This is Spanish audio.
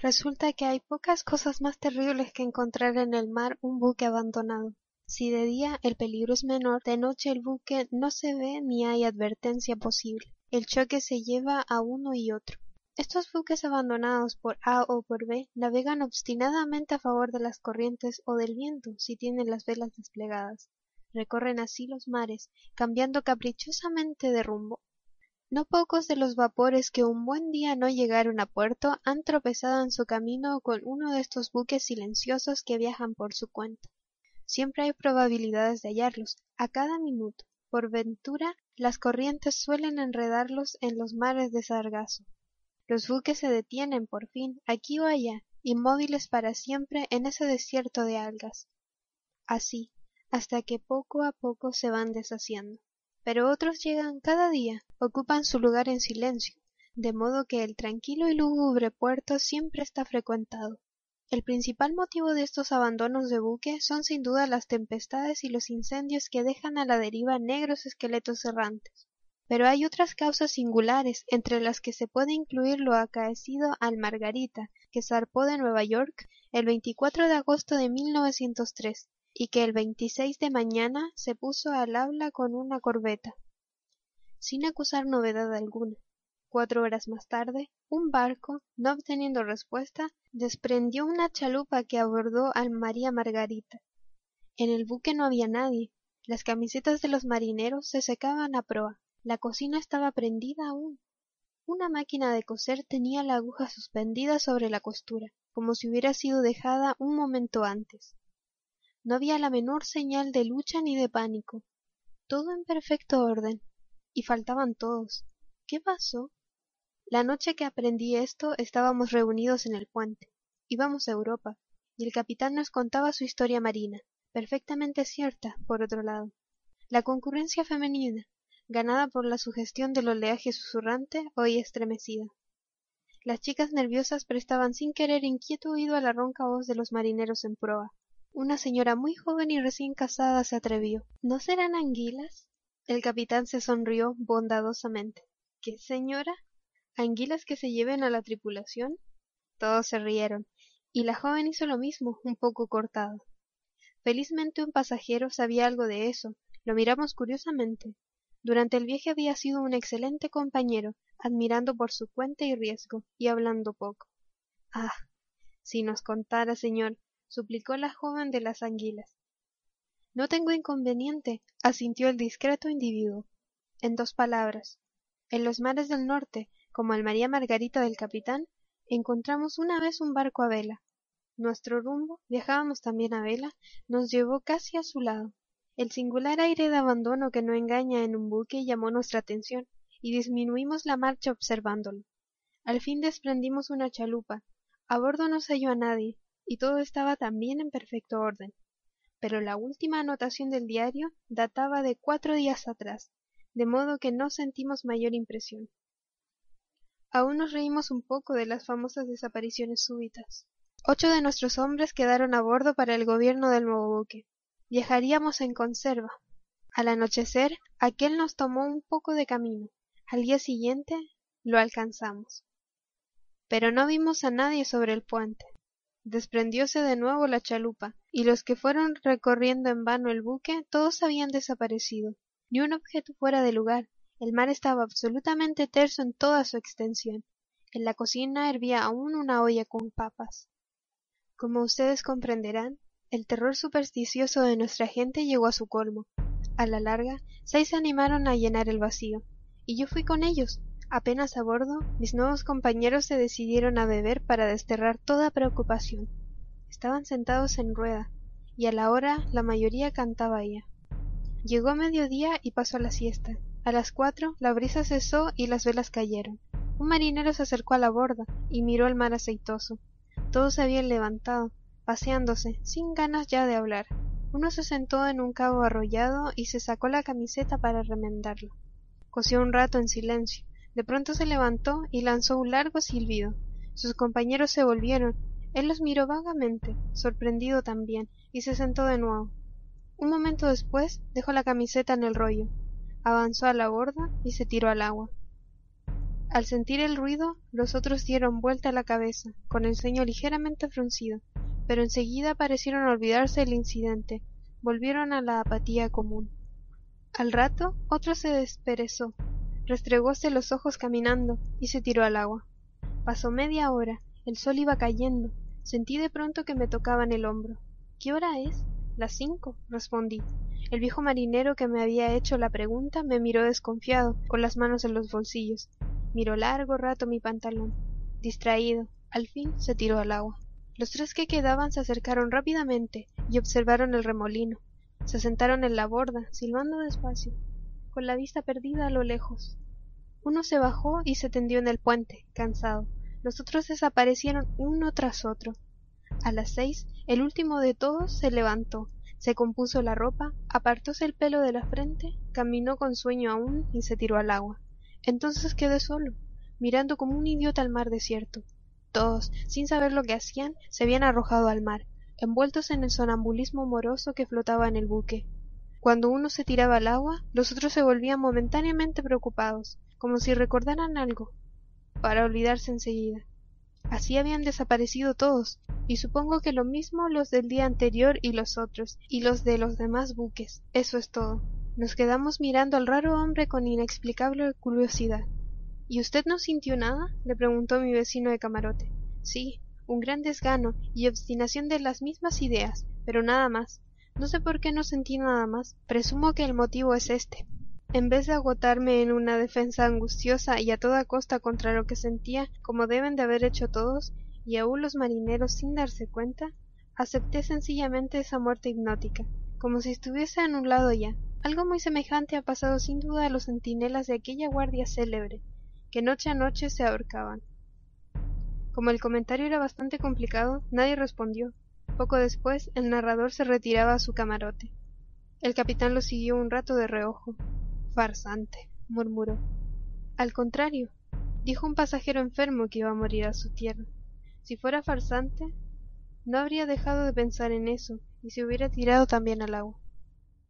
Resulta que hay pocas cosas más terribles que encontrar en el mar un buque abandonado. Si de día el peligro es menor, de noche el buque no se ve ni hay advertencia posible. El choque se lleva a uno y otro. Estos buques abandonados por A o por B navegan obstinadamente a favor de las corrientes o del viento si tienen las velas desplegadas. Recorren así los mares, cambiando caprichosamente de rumbo. No pocos de los vapores que un buen día no llegaron a puerto han tropezado en su camino con uno de estos buques silenciosos que viajan por su cuenta. Siempre hay probabilidades de hallarlos, a cada minuto. Por ventura, las corrientes suelen enredarlos en los mares de sargazo. Los buques se detienen, por fin, aquí o allá, inmóviles para siempre en ese desierto de algas. Así, hasta que poco a poco se van deshaciendo pero otros llegan cada día, ocupan su lugar en silencio, de modo que el tranquilo y lúgubre puerto siempre está frecuentado. El principal motivo de estos abandonos de buque son sin duda las tempestades y los incendios que dejan a la deriva negros esqueletos errantes. Pero hay otras causas singulares, entre las que se puede incluir lo acaecido al Margarita, que zarpó de Nueva York el 24 de agosto de 1903, y que el 26 de mañana se puso al habla con una corbeta, sin acusar novedad alguna. Cuatro horas más tarde, un barco, no obteniendo respuesta, desprendió una chalupa que abordó al María Margarita. En el buque no había nadie. Las camisetas de los marineros se secaban a proa. La cocina estaba prendida aún. Una máquina de coser tenía la aguja suspendida sobre la costura, como si hubiera sido dejada un momento antes. No había la menor señal de lucha ni de pánico. Todo en perfecto orden. Y faltaban todos. ¿Qué pasó? La noche que aprendí esto estábamos reunidos en el puente. Íbamos a Europa, y el capitán nos contaba su historia marina, perfectamente cierta, por otro lado. La concurrencia femenina, ganada por la sugestión del oleaje susurrante, hoy estremecida. Las chicas nerviosas prestaban sin querer inquieto oído a la ronca voz de los marineros en proa, una señora muy joven y recién casada se atrevió. ¿No serán anguilas? El capitán se sonrió bondadosamente. ¿Qué, señora? ¿Anguilas que se lleven a la tripulación? Todos se rieron, y la joven hizo lo mismo, un poco cortado. Felizmente un pasajero sabía algo de eso. Lo miramos curiosamente. Durante el viaje había sido un excelente compañero, admirando por su cuenta y riesgo, y hablando poco. Ah, si nos contara, señor, suplicó la joven de las anguilas. No tengo inconveniente, asintió el discreto individuo. En dos palabras. En los mares del norte, como el María Margarita del capitán, encontramos una vez un barco a vela. Nuestro rumbo, viajábamos también a vela, nos llevó casi a su lado. El singular aire de abandono que no engaña en un buque llamó nuestra atención, y disminuimos la marcha observándolo. Al fin desprendimos una chalupa. A bordo no se halló a nadie, y todo estaba también en perfecto orden. Pero la última anotación del diario databa de cuatro días atrás, de modo que no sentimos mayor impresión. Aún nos reímos un poco de las famosas desapariciones súbitas. Ocho de nuestros hombres quedaron a bordo para el gobierno del nuevo buque. Viajaríamos en conserva. Al anochecer, aquel nos tomó un poco de camino. Al día siguiente lo alcanzamos. Pero no vimos a nadie sobre el puente desprendióse de nuevo la chalupa, y los que fueron recorriendo en vano el buque todos habían desaparecido. Ni un objeto fuera de lugar. El mar estaba absolutamente terso en toda su extensión. En la cocina hervía aún una olla con papas. Como ustedes comprenderán, el terror supersticioso de nuestra gente llegó a su colmo. A la larga, seis se animaron a llenar el vacío, y yo fui con ellos, Apenas a bordo, mis nuevos compañeros se decidieron a beber para desterrar toda preocupación. Estaban sentados en rueda, y a la hora la mayoría cantaba ya. Llegó mediodía y pasó la siesta. A las cuatro la brisa cesó y las velas cayeron. Un marinero se acercó a la borda y miró el mar aceitoso. Todos se habían levantado, paseándose, sin ganas ya de hablar. Uno se sentó en un cabo arrollado y se sacó la camiseta para remendarlo. Cosió un rato en silencio, de pronto se levantó y lanzó un largo silbido. Sus compañeros se volvieron. Él los miró vagamente, sorprendido también, y se sentó de nuevo. Un momento después dejó la camiseta en el rollo, avanzó a la borda y se tiró al agua. Al sentir el ruido, los otros dieron vuelta la cabeza, con el ceño ligeramente fruncido, pero enseguida parecieron olvidarse del incidente, volvieron a la apatía común. Al rato, otro se desperezó, restregóse los ojos caminando y se tiró al agua. Pasó media hora, el sol iba cayendo, sentí de pronto que me tocaban el hombro. ¿Qué hora es? Las cinco, respondí. El viejo marinero que me había hecho la pregunta me miró desconfiado, con las manos en los bolsillos. Miró largo rato mi pantalón. Distraído, al fin se tiró al agua. Los tres que quedaban se acercaron rápidamente y observaron el remolino. Se sentaron en la borda, silbando despacio, con la vista perdida a lo lejos. Uno se bajó y se tendió en el puente, cansado. Los otros desaparecieron uno tras otro. A las seis, el último de todos se levantó, se compuso la ropa, apartóse el pelo de la frente, caminó con sueño aún y se tiró al agua. Entonces quedé solo, mirando como un idiota al mar desierto. Todos, sin saber lo que hacían, se habían arrojado al mar, envueltos en el sonambulismo moroso que flotaba en el buque. Cuando uno se tiraba al agua, los otros se volvían momentáneamente preocupados, como si recordaran algo, para olvidarse enseguida. Así habían desaparecido todos, y supongo que lo mismo los del día anterior y los otros, y los de los demás buques. Eso es todo. Nos quedamos mirando al raro hombre con inexplicable curiosidad. ¿Y usted no sintió nada? le preguntó mi vecino de camarote. Sí, un gran desgano y obstinación de las mismas ideas, pero nada más. No sé por qué no sentí nada más. Presumo que el motivo es este. En vez de agotarme en una defensa angustiosa y a toda costa contra lo que sentía, como deben de haber hecho todos, y aun los marineros sin darse cuenta, acepté sencillamente esa muerte hipnótica, como si estuviese anulado ya. Algo muy semejante ha pasado sin duda a los centinelas de aquella guardia célebre, que noche a noche se ahorcaban. Como el comentario era bastante complicado, nadie respondió. Poco después, el narrador se retiraba a su camarote. El capitán lo siguió un rato de reojo. Farsante, murmuró. Al contrario, dijo un pasajero enfermo que iba a morir a su tierra. Si fuera farsante, no habría dejado de pensar en eso y se hubiera tirado también al agua.